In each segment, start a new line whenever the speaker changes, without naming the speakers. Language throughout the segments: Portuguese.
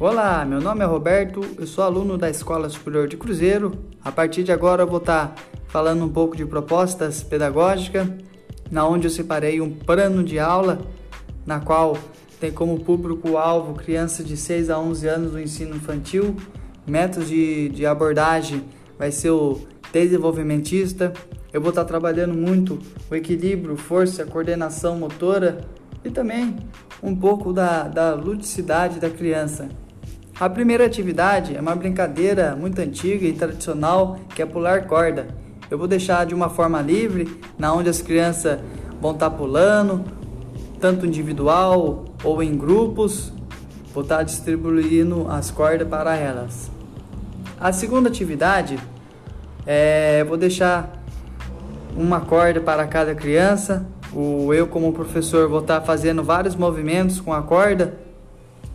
Olá, meu nome é Roberto, eu sou aluno da Escola Superior de Cruzeiro. A partir de agora eu vou estar falando um pouco de propostas pedagógicas, na onde eu separei um plano de aula, na qual tem como público-alvo crianças de 6 a 11 anos do ensino infantil. Métodos de, de abordagem vai ser o desenvolvimentista. Eu vou estar trabalhando muito o equilíbrio, força, coordenação motora e também um pouco da, da ludicidade da criança. A primeira atividade é uma brincadeira muito antiga e tradicional que é pular corda. Eu vou deixar de uma forma livre, na onde as crianças vão estar pulando, tanto individual ou em grupos. Vou estar distribuindo as cordas para elas. A segunda atividade é vou deixar uma corda para cada criança. O eu como professor vou estar fazendo vários movimentos com a corda,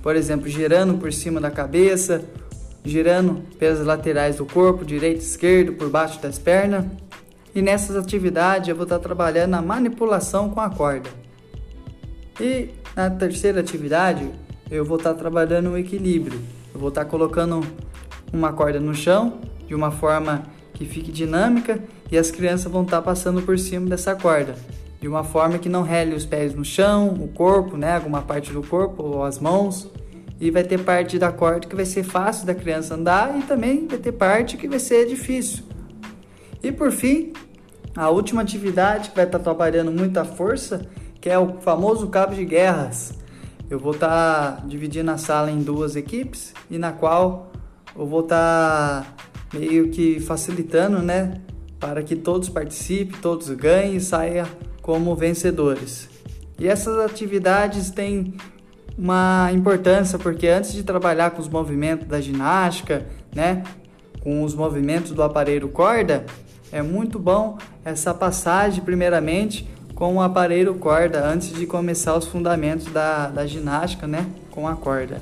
por exemplo, girando por cima da cabeça, girando pelas laterais do corpo, direito esquerdo, por baixo das pernas. E nessas atividades eu vou estar trabalhando a manipulação com a corda. E na terceira atividade eu vou estar trabalhando o equilíbrio. Eu vou estar colocando uma corda no chão de uma forma que fique dinâmica e as crianças vão estar passando por cima dessa corda de uma forma que não rele os pés no chão, o corpo, né, alguma parte do corpo ou as mãos. E vai ter parte da corda que vai ser fácil da criança andar e também vai ter parte que vai ser difícil. E por fim, a última atividade que vai estar trabalhando muita força, que é o famoso cabo de guerras. Eu vou estar dividindo a sala em duas equipes e na qual eu vou estar meio que facilitando, né, para que todos participem, todos ganhem e saiam como vencedores. E essas atividades têm uma importância porque antes de trabalhar com os movimentos da ginástica, né, com os movimentos do aparelho corda, é muito bom essa passagem primeiramente com o aparelho corda antes de começar os fundamentos da, da ginástica, né, com a corda.